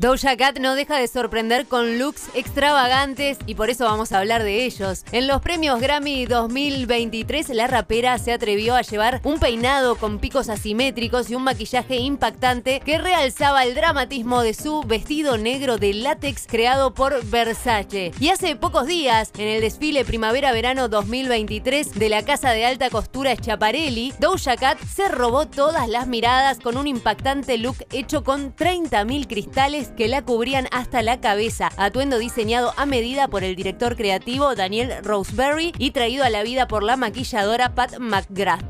Doja Cat no deja de sorprender con looks extravagantes y por eso vamos a hablar de ellos. En los premios Grammy 2023, la rapera se atrevió a llevar un peinado con picos asimétricos y un maquillaje impactante que realzaba el dramatismo de su vestido negro de látex creado por Versace. Y hace pocos días, en el desfile Primavera-Verano 2023 de la casa de alta costura Schiaparelli, Doja Cat se robó todas las miradas con un impactante look hecho con 30.000 cristales que la cubrían hasta la cabeza, atuendo diseñado a medida por el director creativo Daniel Roseberry y traído a la vida por la maquilladora Pat McGrath.